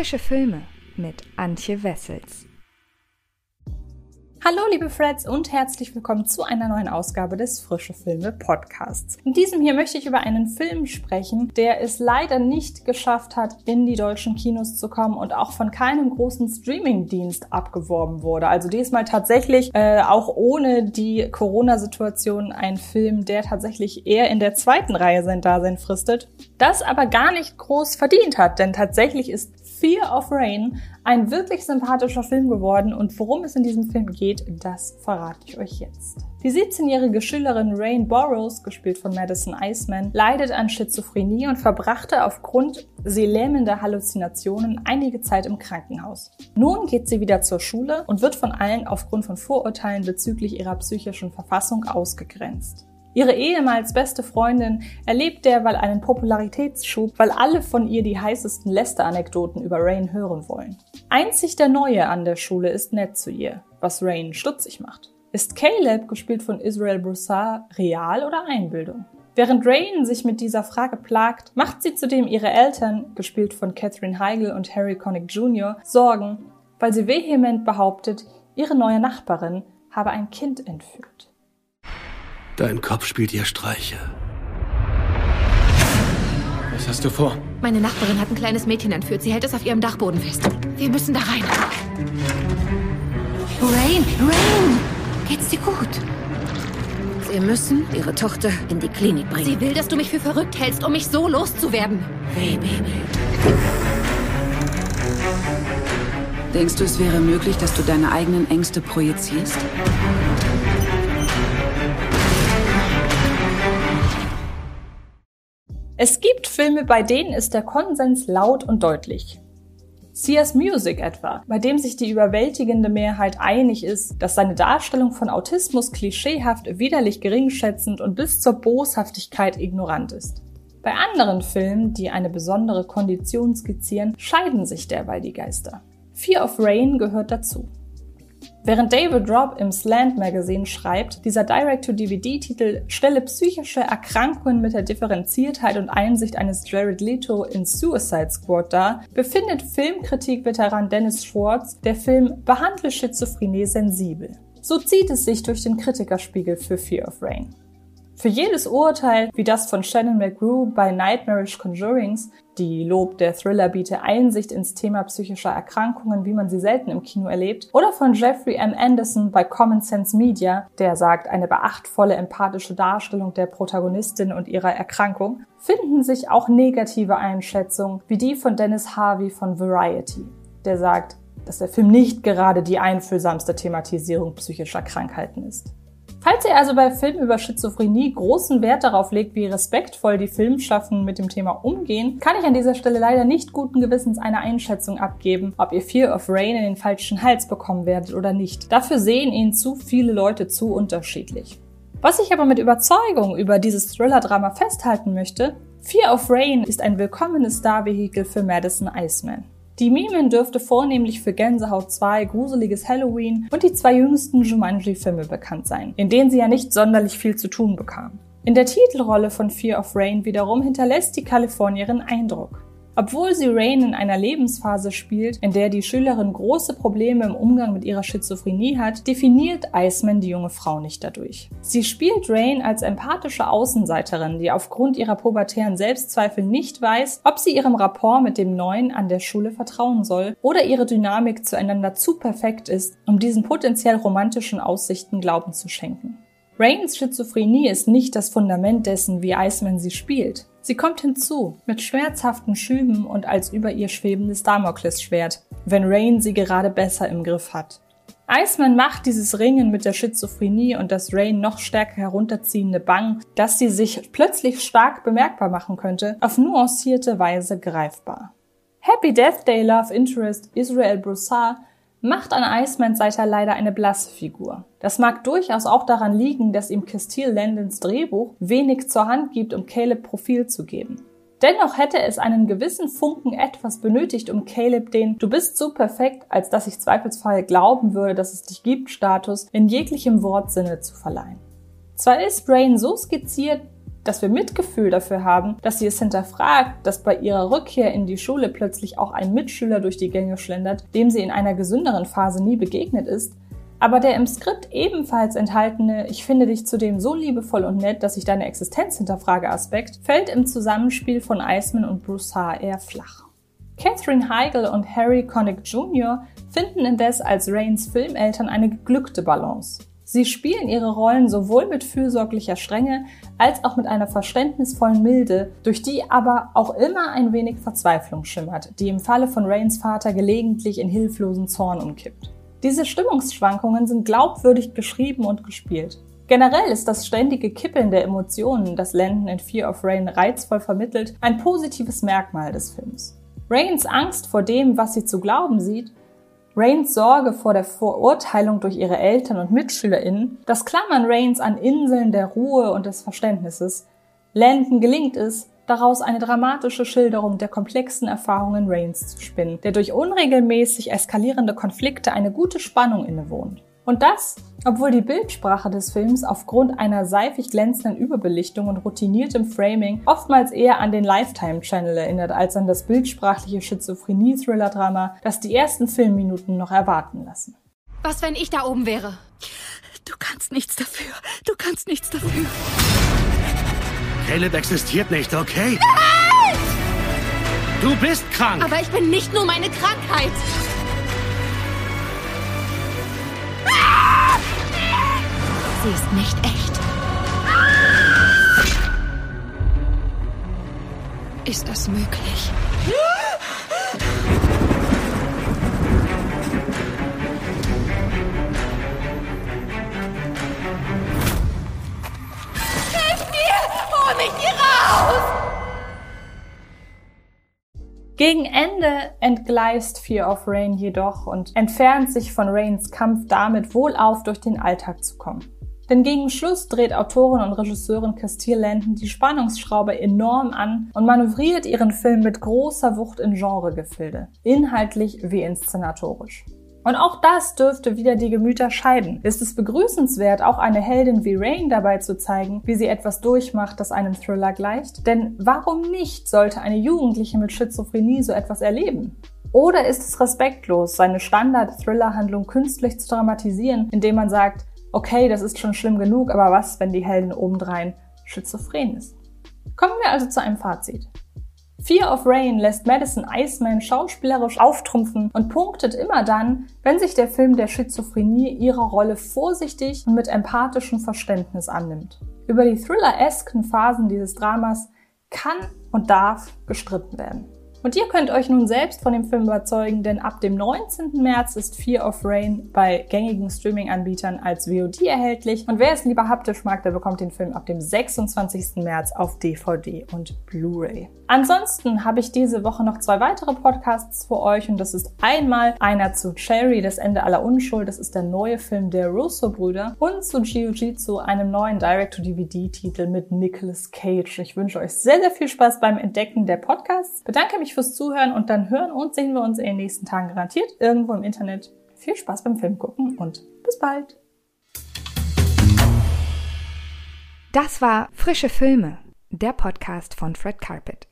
Frische Filme mit Antje Wessels. Hallo liebe Freds und herzlich willkommen zu einer neuen Ausgabe des Frische Filme Podcasts. In diesem hier möchte ich über einen Film sprechen, der es leider nicht geschafft hat, in die deutschen Kinos zu kommen und auch von keinem großen Streaming-Dienst abgeworben wurde. Also diesmal tatsächlich äh, auch ohne die Corona-Situation ein Film, der tatsächlich eher in der zweiten Reihe sein Dasein fristet, das aber gar nicht groß verdient hat, denn tatsächlich ist Fear of Rain ein wirklich sympathischer Film geworden und worum es in diesem Film geht, das verrate ich euch jetzt. Die 17-jährige Schülerin Rain Burroughs, gespielt von Madison Iceman, leidet an Schizophrenie und verbrachte aufgrund sie lähmender Halluzinationen einige Zeit im Krankenhaus. Nun geht sie wieder zur Schule und wird von allen aufgrund von Vorurteilen bezüglich ihrer psychischen Verfassung ausgegrenzt. Ihre ehemals beste Freundin erlebt derweil einen Popularitätsschub, weil alle von ihr die heißesten Lester-Anekdoten über Rain hören wollen. Einzig der Neue an der Schule ist nett zu ihr, was Rain stutzig macht. Ist Caleb, gespielt von Israel Broussard, real oder Einbildung? Während Rain sich mit dieser Frage plagt, macht sie zudem ihre Eltern, gespielt von Catherine Heigl und Harry Connick Jr., Sorgen, weil sie vehement behauptet, ihre neue Nachbarin habe ein Kind entführt. Dein Kopf spielt ihr Streiche. Was hast du vor? Meine Nachbarin hat ein kleines Mädchen entführt. Sie hält es auf ihrem Dachboden fest. Wir müssen da rein. Rain, Rain! Geht's dir gut? Wir müssen ihre Tochter in die Klinik bringen. Sie will, dass du mich für verrückt hältst, um mich so loszuwerden. Hey, Baby. Denkst du, es wäre möglich, dass du deine eigenen Ängste projizierst? Es gibt Filme, bei denen ist der Konsens laut und deutlich. Sears Music etwa, bei dem sich die überwältigende Mehrheit einig ist, dass seine Darstellung von Autismus klischeehaft, widerlich geringschätzend und bis zur Boshaftigkeit ignorant ist. Bei anderen Filmen, die eine besondere Kondition skizzieren, scheiden sich derweil die Geister. Fear of Rain gehört dazu. Während David Robb im Slant Magazine schreibt, dieser Direct-to-DVD-Titel stelle psychische Erkrankungen mit der Differenziertheit und Einsicht eines Jared Leto in Suicide Squad dar, befindet Filmkritik-Veteran Dennis Schwartz, der Film behandle Schizophrenie sensibel. So zieht es sich durch den Kritikerspiegel für Fear of Rain. Für jedes Urteil, wie das von Shannon McGrew bei Nightmarish Conjurings, die Lob der Thriller biete Einsicht ins Thema psychischer Erkrankungen, wie man sie selten im Kino erlebt, oder von Jeffrey M. Anderson bei Common Sense Media, der sagt, eine beachtvolle empathische Darstellung der Protagonistin und ihrer Erkrankung, finden sich auch negative Einschätzungen, wie die von Dennis Harvey von Variety, der sagt, dass der Film nicht gerade die einfühlsamste Thematisierung psychischer Krankheiten ist. Falls ihr also bei Filmen über Schizophrenie großen Wert darauf legt, wie respektvoll die Filmschaffenden mit dem Thema umgehen, kann ich an dieser Stelle leider nicht guten Gewissens eine Einschätzung abgeben, ob ihr Fear of Rain in den falschen Hals bekommen werdet oder nicht. Dafür sehen ihn zu viele Leute zu unterschiedlich. Was ich aber mit Überzeugung über dieses Thriller-Drama festhalten möchte, Fear of Rain ist ein willkommenes Star-Vehikel für Madison Iceman. Die Mimen dürfte vornehmlich für Gänsehaut 2, Gruseliges Halloween und die zwei jüngsten Jumanji-Filme bekannt sein, in denen sie ja nicht sonderlich viel zu tun bekam. In der Titelrolle von Fear of Rain wiederum hinterlässt die Kalifornierin Eindruck. Obwohl sie Rain in einer Lebensphase spielt, in der die Schülerin große Probleme im Umgang mit ihrer Schizophrenie hat, definiert Iceman die junge Frau nicht dadurch. Sie spielt Rain als empathische Außenseiterin, die aufgrund ihrer pubertären Selbstzweifel nicht weiß, ob sie ihrem Rapport mit dem Neuen an der Schule vertrauen soll oder ihre Dynamik zueinander zu perfekt ist, um diesen potenziell romantischen Aussichten Glauben zu schenken. Rains Schizophrenie ist nicht das Fundament dessen, wie Iceman sie spielt. Sie kommt hinzu, mit schmerzhaften Schüben und als über ihr schwebendes Damoklesschwert, wenn Rain sie gerade besser im Griff hat. Iceman macht dieses Ringen mit der Schizophrenie und das Rain noch stärker herunterziehende Bang, dass sie sich plötzlich stark bemerkbar machen könnte, auf nuancierte Weise greifbar. Happy Death Day Love Interest Israel Broussard macht an Icemans Seite leider eine blasse Figur. Das mag durchaus auch daran liegen, dass ihm Castile Landons Drehbuch wenig zur Hand gibt, um Caleb Profil zu geben. Dennoch hätte es einen gewissen Funken etwas benötigt, um Caleb den Du bist so perfekt, als dass ich zweifelsfrei glauben würde, dass es dich gibt Status in jeglichem Wortsinne zu verleihen. Zwar ist Brain so skizziert, dass wir Mitgefühl dafür haben, dass sie es hinterfragt, dass bei ihrer Rückkehr in die Schule plötzlich auch ein Mitschüler durch die Gänge schlendert, dem sie in einer gesünderen Phase nie begegnet ist, aber der im Skript ebenfalls enthaltene Ich finde dich zudem so liebevoll und nett, dass ich deine Existenz hinterfrage Aspekt fällt im Zusammenspiel von Iceman und Haar eher flach. Catherine Heigl und Harry Connick Jr. finden indes als Rains Filmeltern eine geglückte Balance. Sie spielen ihre Rollen sowohl mit fürsorglicher Strenge als auch mit einer verständnisvollen Milde, durch die aber auch immer ein wenig Verzweiflung schimmert, die im Falle von Rains Vater gelegentlich in hilflosen Zorn umkippt. Diese Stimmungsschwankungen sind glaubwürdig geschrieben und gespielt. Generell ist das ständige Kippeln der Emotionen, das Landon in Fear of Rain reizvoll vermittelt, ein positives Merkmal des Films. Rains Angst vor dem, was sie zu glauben sieht, Rains Sorge vor der Verurteilung durch ihre Eltern und MitschülerInnen, das Klammern Rains an Inseln der Ruhe und des Verständnisses, Landon gelingt es, daraus eine dramatische Schilderung der komplexen Erfahrungen Rains zu spinnen, der durch unregelmäßig eskalierende Konflikte eine gute Spannung innewohnt. Und das, obwohl die Bildsprache des Films aufgrund einer seifig glänzenden Überbelichtung und routiniertem Framing oftmals eher an den Lifetime Channel erinnert als an das bildsprachliche Schizophrenie-Thriller-Drama, das die ersten Filmminuten noch erwarten lassen. Was, wenn ich da oben wäre? Du kannst nichts dafür. Du kannst nichts dafür. Caleb existiert nicht, okay? Nein! Du bist krank! Aber ich bin nicht nur meine Krankheit. Sie ist nicht echt. Ist das möglich? Hilf mir! Hol mich hier raus! Gegen Ende entgleist Fear of Rain jedoch und entfernt sich von Rains Kampf damit, wohlauf durch den Alltag zu kommen. Denn gegen Schluss dreht Autorin und Regisseurin Castile Landon die Spannungsschraube enorm an und manövriert ihren Film mit großer Wucht in Genregefilde, inhaltlich wie inszenatorisch. Und auch das dürfte wieder die Gemüter scheiden. Ist es begrüßenswert, auch eine Heldin wie Rain dabei zu zeigen, wie sie etwas durchmacht, das einem Thriller gleicht? Denn warum nicht sollte eine Jugendliche mit Schizophrenie so etwas erleben? Oder ist es respektlos, seine Standard-Thriller-Handlung künstlich zu dramatisieren, indem man sagt, okay, das ist schon schlimm genug, aber was, wenn die Heldin obendrein schizophren ist? Kommen wir also zu einem Fazit. Fear of Rain lässt Madison Iceman schauspielerisch auftrumpfen und punktet immer dann, wenn sich der Film der Schizophrenie ihrer Rolle vorsichtig und mit empathischem Verständnis annimmt. Über die thriller-esken Phasen dieses Dramas kann und darf gestritten werden. Und ihr könnt euch nun selbst von dem Film überzeugen, denn ab dem 19. März ist Fear of Rain bei gängigen Streaming-Anbietern als VOD erhältlich. Und wer es lieber haptisch mag, der bekommt den Film ab dem 26. März auf DVD und Blu-ray. Ansonsten habe ich diese Woche noch zwei weitere Podcasts für euch und das ist einmal einer zu Cherry, das Ende aller Unschuld, das ist der neue Film der Russo-Brüder und zu Jiu-Jitsu, einem neuen Direct-to-DVD-Titel mit Nicolas Cage. Ich wünsche euch sehr, sehr viel Spaß beim Entdecken der Podcasts. Bedanke mich fürs Zuhören und dann hören und sehen wir uns in den nächsten Tagen garantiert irgendwo im Internet. Viel Spaß beim Film gucken und bis bald. Das war Frische Filme, der Podcast von Fred Carpet.